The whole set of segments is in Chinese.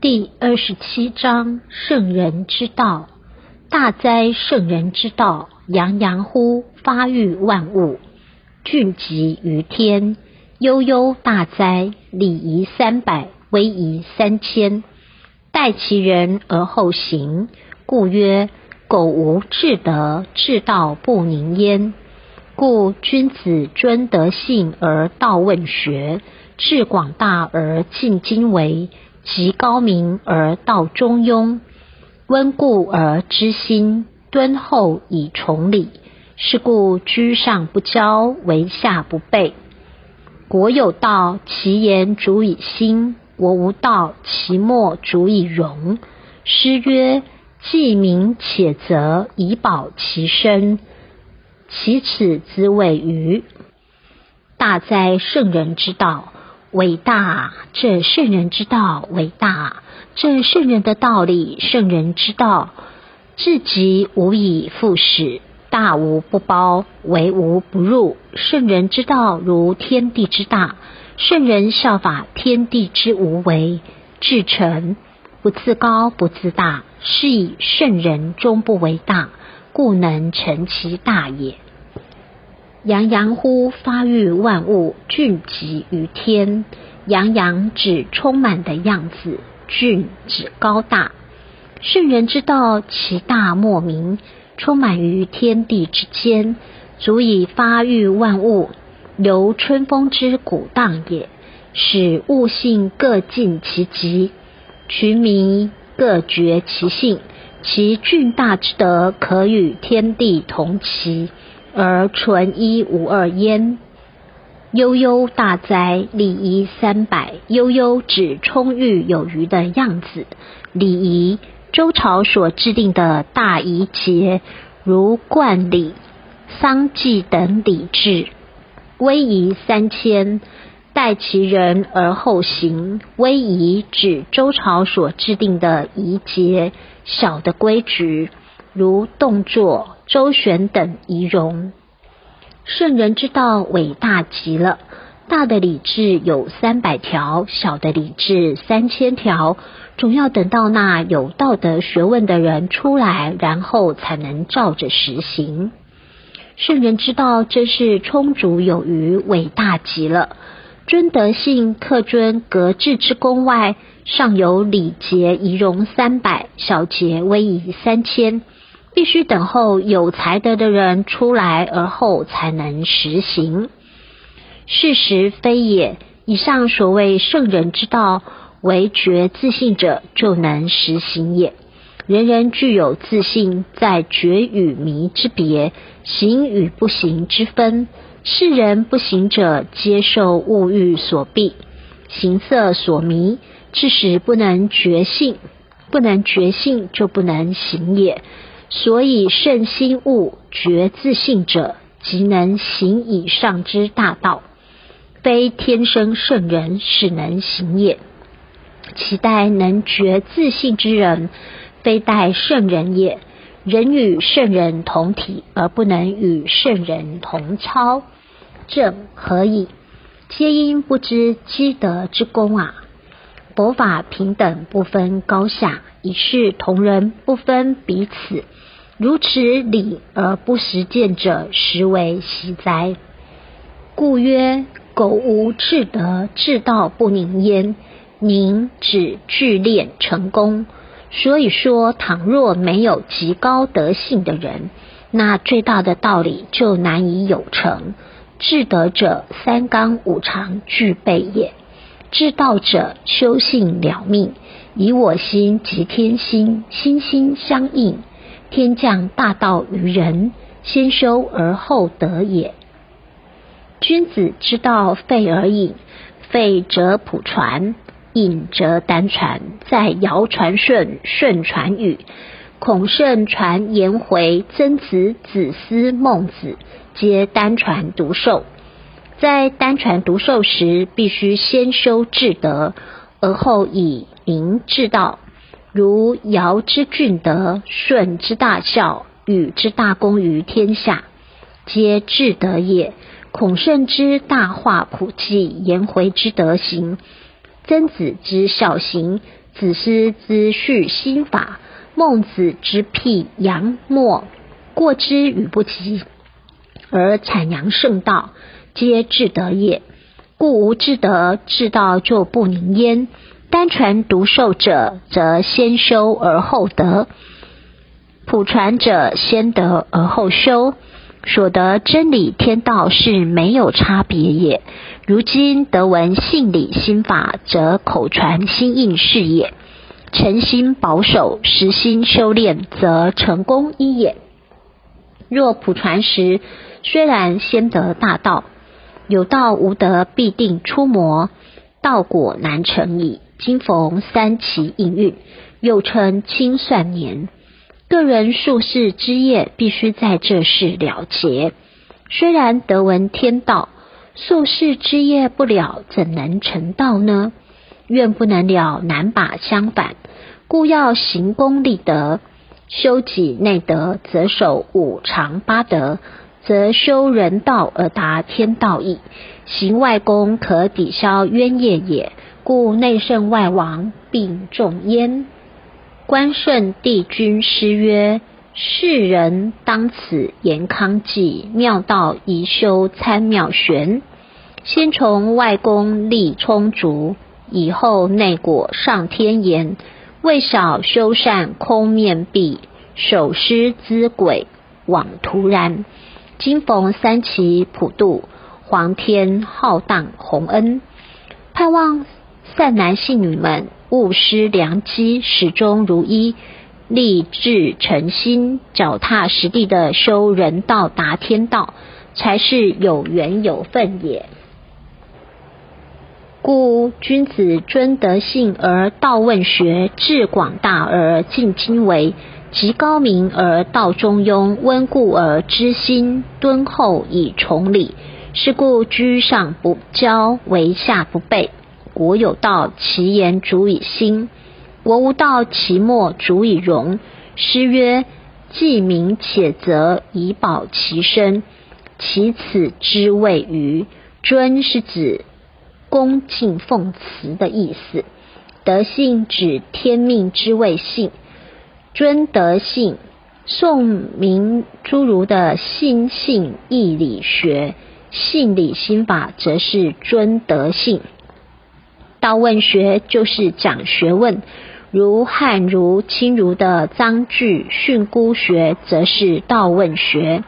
第二十七章圣人之道，大哉圣人之道！洋洋乎发育万物，峻极于天。悠悠大哉！礼仪三百，威仪三千。待其人而后行，故曰：苟无至德，至道不宁焉。故君子尊德性而道问学，至广大而尽经纬，极高明而道中庸，温故而知新，敦厚以崇礼。是故居上不骄，为下不悖。国有道，其言足以兴；国无道，其莫足以容。诗曰：“既明且泽，以保其身。”其此之谓于大哉圣人之道，伟大！这圣人之道伟大，这圣人的道理，圣人之道至极无以复始，大无不包，为无不入。圣人之道如天地之大，圣人效法天地之无为，至诚不自高不自大，是以圣人终不为大。故能成其大也。洋洋乎发育万物，峻极于天。洋洋指充满的样子，峻指高大。圣人之道，其大莫名，充满于天地之间，足以发育万物，由春风之鼓荡也。使物性各尽其极，群迷各绝其性。其峻大之德，可与天地同齐，而纯一无二焉。悠悠大哉！礼仪三百，悠悠指充裕有余的样子。礼仪，周朝所制定的大仪节，如冠礼、丧祭等礼制。威仪三千。待其人而后行，威仪指周朝所制定的仪节、小的规矩，如动作、周旋等仪容。圣人之道伟大极了，大的礼制有三百条，小的礼制三千条，总要等到那有道德学问的人出来，然后才能照着实行。圣人之道真是充足有余，伟大极了。尊德性，克尊格致之功外，上有礼节仪容三百，小节威仪三千，必须等候有才德的人出来而后才能实行。事实非也。以上所谓圣人之道，唯觉自信者就能实行也。人人具有自信，在觉与迷之别，行与不行之分。世人不行者，皆受物欲所蔽，形色所迷，致使不能觉性。不能觉性，就不能行也。所以圣心悟觉自信者，即能行以上之大道。非天生圣人使能行也。其待能觉自信之人，非待圣人也。人与圣人同体，而不能与圣人同操，正何以？皆因不知积德之功啊！佛法平等，不分高下，一视同仁，不分彼此。如此理而不实践者，实为习哉！故曰：苟无至德，至道不宁焉。宁指聚练成功。所以说，倘若没有极高德性的人，那最大的道理就难以有成。至德者，三纲五常具备也；至道者，修性了命，以我心及天心，心心相应。天降大道于人，先修而后得也。君子之道，废而隐，废则普传。隐则单传，在尧传舜，舜传禹，孔圣传颜回，曾子、子思、孟子，皆单传独授。在单传独授时，必须先修至德，而后以明治道。如尧之俊德，舜之大孝，禹之大功于天下，皆至德也。孔圣之大化普济，颜回之德行。曾子之孝行，子思之序心法，孟子之辟阳末，过之与不及，而阐扬圣道，皆至德也。故无至德，至道就不宁焉。单传独授者，则先修而后得；普传者，先得而后修。所得真理天道是没有差别也。如今得闻信理心法，则口传心应是也。诚心保守，实心修炼，则成功一也。若普传时，虽然先得大道。有道无德，必定出魔，道果难成矣。今逢三奇应运，又称清算年，个人术士之业，必须在这事了结。虽然得闻天道，术士之业不了，怎能成道呢？愿不能了，难把相反，故要行功立德，修己内德，则守五常八德。则修人道而达天道义，行外功可抵消冤业也。故内圣外王并重焉。关圣帝君诗曰：“世人当此严康济，妙道宜修参妙玄。先从外功力充足，以后内果上天言。未少修善空面壁，守师滋鬼枉徒然。”今逢三奇普渡，皇天浩荡洪恩，盼望善男信女们勿失良机，始终如一，立志诚心，脚踏实地的修人道达天道，才是有缘有份也。故君子尊德性而道问学，志广大而尽经为。极高明而道中庸，温故而知新，敦厚以崇礼。是故居上不骄，为下不悖。国有道，其言足以兴；国无道，其末足以荣。诗曰：“既明且泽，以保其身。”其此之谓于尊，是指恭敬奉辞的意思。德性指天命之谓性。尊德性，宋明诸儒的心性义理学，性理心法则是尊德性。道问学就是讲学问，如汉儒、清儒的章句训诂学，则是道问学。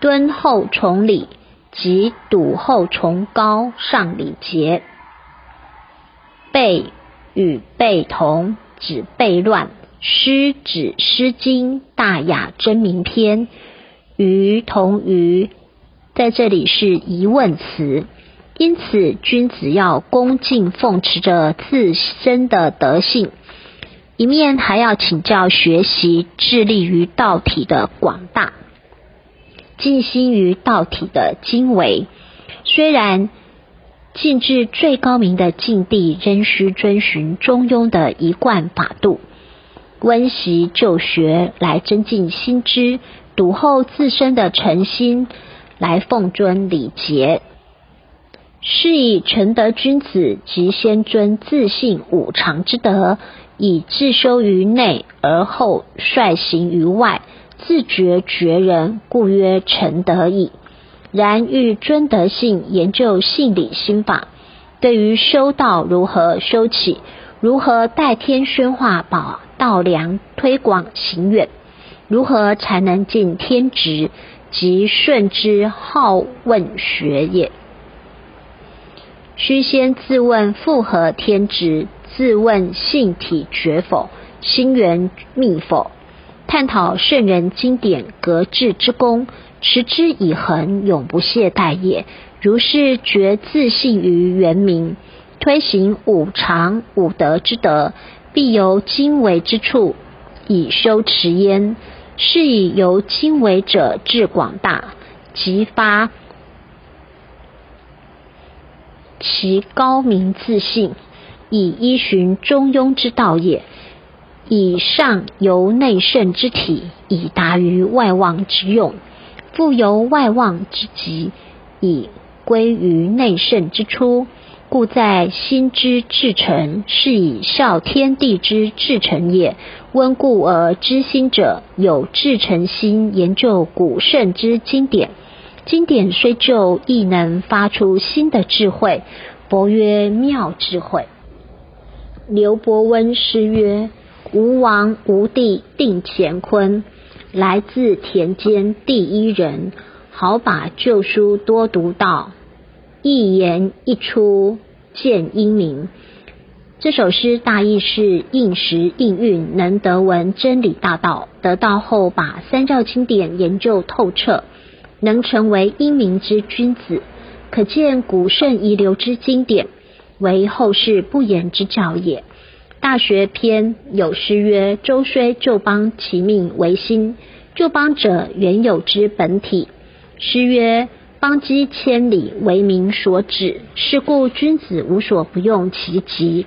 敦厚崇礼，即笃厚崇高上礼节。悖与悖同，指悖乱。诗指《诗经·大雅·真名篇》，于同于在这里是疑问词，因此君子要恭敬奉持着自身的德性，一面还要请教学习，致力于道体的广大，尽心于道体的精微。虽然进至最高明的境地，仍需遵循中庸的一贯法度。温习旧学来增进心知，笃厚自身的诚心来奉尊礼节，是以成德君子即先尊自信五常之德，以自修于内而后率行于外，自觉觉人，故曰成德矣。然欲尊德性，研究性理心法，对于修道如何修起，如何代天宣化宝。道良推广行远，如何才能尽天职？即顺之好问学也。须先自问复合天职，自问性体绝否，心源密否？探讨圣人经典格致之功，持之以恒，永不懈怠也。如是觉自信于原明，推行五常五德之德。必由经纬之处以修持焉，是以由经纬者至广大，即发其高明自信，以依循中庸之道也。以上由内圣之体，以达于外望之用；复由外望之极，以归于内圣之初。故在心之至诚，是以孝天地之至诚也。温故而知新者，有至诚心研究古圣之经典。经典虽旧，亦能发出新的智慧。佛曰：妙智慧。刘伯温诗曰：吴王吴地定乾坤，来自田间第一人。好把旧书多读到。一言一出见英明。这首诗大意是应时应运，能得闻真理大道，得到后把三教经典研究透彻，能成为英明之君子。可见古圣遗留之经典，为后世不言之教也。大学篇有诗曰：“周虽旧邦，其命维新。旧邦者，原有之本体。”诗曰。邦畿千里，为民所指。是故君子无所不用其极。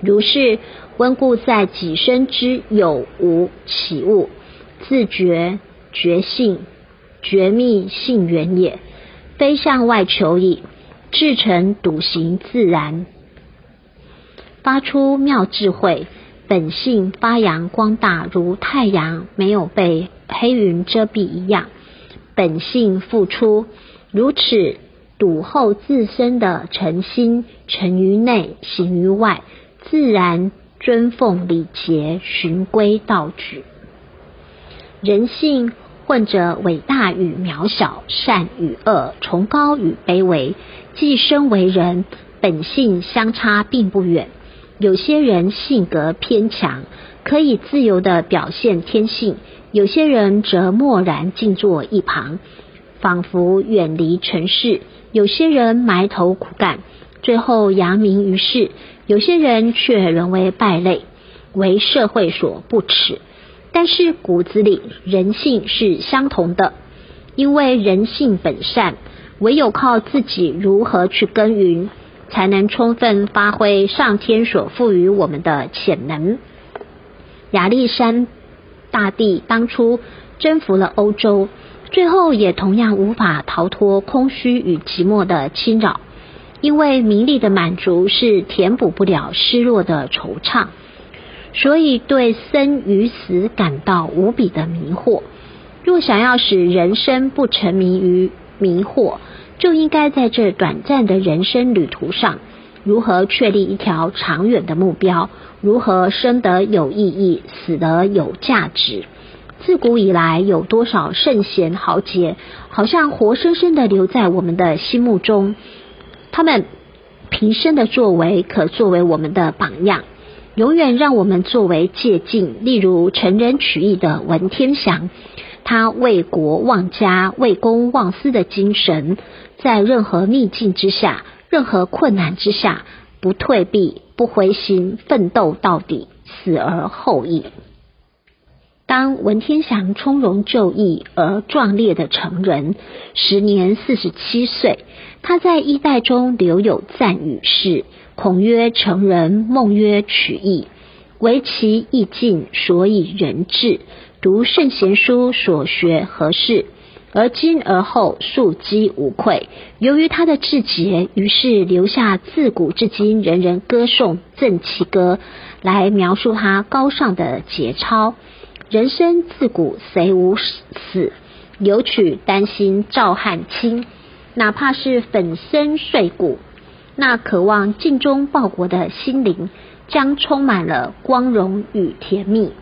如是温故在己身之有无起物，自觉觉性，绝密性源也，非向外求矣。至诚笃行自然，发出妙智慧，本性发扬光大，如太阳没有被黑云遮蔽一样。本性付出，如此笃厚自身的诚心，诚于内，行于外，自然尊奉礼节，循规蹈矩。人性混着伟大与渺小，善与恶，崇高与卑微，既身为人，本性相差并不远。有些人性格偏强，可以自由的表现天性。有些人则默然静坐一旁，仿佛远离尘世；有些人埋头苦干，最后扬名于世；有些人却沦为败类，为社会所不齿。但是骨子里人性是相同的，因为人性本善，唯有靠自己如何去耕耘，才能充分发挥上天所赋予我们的潜能。亚历山。大帝当初征服了欧洲，最后也同样无法逃脱空虚与寂寞的侵扰，因为名利的满足是填补不了失落的惆怅，所以对生与死感到无比的迷惑。若想要使人生不沉迷于迷惑，就应该在这短暂的人生旅途上，如何确立一条长远的目标。如何生得有意义，死得有价值？自古以来，有多少圣贤豪杰，好像活生生的留在我们的心目中。他们平生的作为，可作为我们的榜样，永远让我们作为借鉴。例如成人取义的文天祥，他为国忘家、为公忘私的精神，在任何逆境之下、任何困难之下，不退避。不灰心，奋斗到底，死而后已。当文天祥从容就义而壮烈的成人，时年四十七岁。他在一代中留有赞语是：“孔曰成人，孟曰取义，唯其意尽，所以人至。读圣贤书，所学何事？”而今而后，庶几无愧。由于他的志节，于是留下自古至今人人歌颂《正气歌》，来描述他高尚的节操。人生自古谁无死？留取丹心照汗青。哪怕是粉身碎骨，那渴望尽忠报国的心灵，将充满了光荣与甜蜜。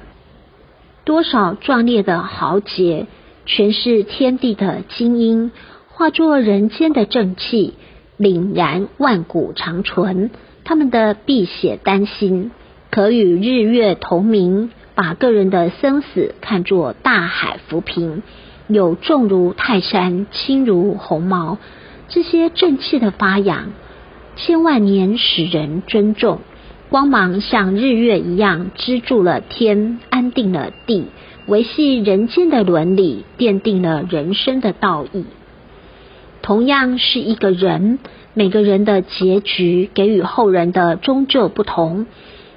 多少壮烈的豪杰！全是天地的精英，化作人间的正气，凛然万古长存。他们的碧血丹心，可与日月同明，把个人的生死看作大海浮萍，有重如泰山，轻如鸿毛。这些正气的发扬，千万年使人尊重。光芒像日月一样，支住了天，安定了地。维系人间的伦理，奠定了人生的道义。同样是一个人，每个人的结局给予后人的终究不同。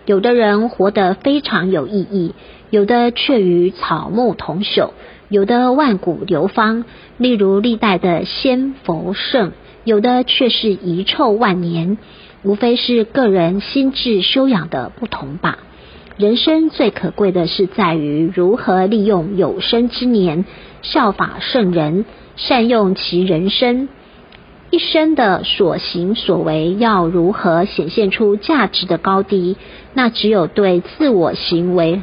有的人活得非常有意义，有的却与草木同朽，有的万古流芳。例如历代的仙佛圣，有的却是遗臭万年。无非是个人心智修养的不同吧。人生最可贵的是在于如何利用有生之年，效法圣人，善用其人生一生的所行所为，要如何显现出价值的高低？那只有对自我行为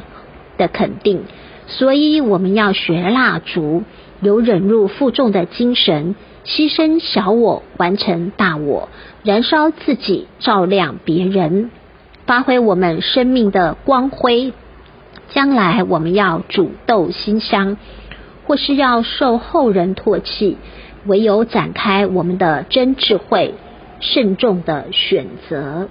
的肯定。所以我们要学蜡烛，有忍辱负重的精神。牺牲小我，完成大我，燃烧自己，照亮别人，发挥我们生命的光辉。将来我们要煮豆心香，或是要受后人唾弃，唯有展开我们的真智慧，慎重的选择。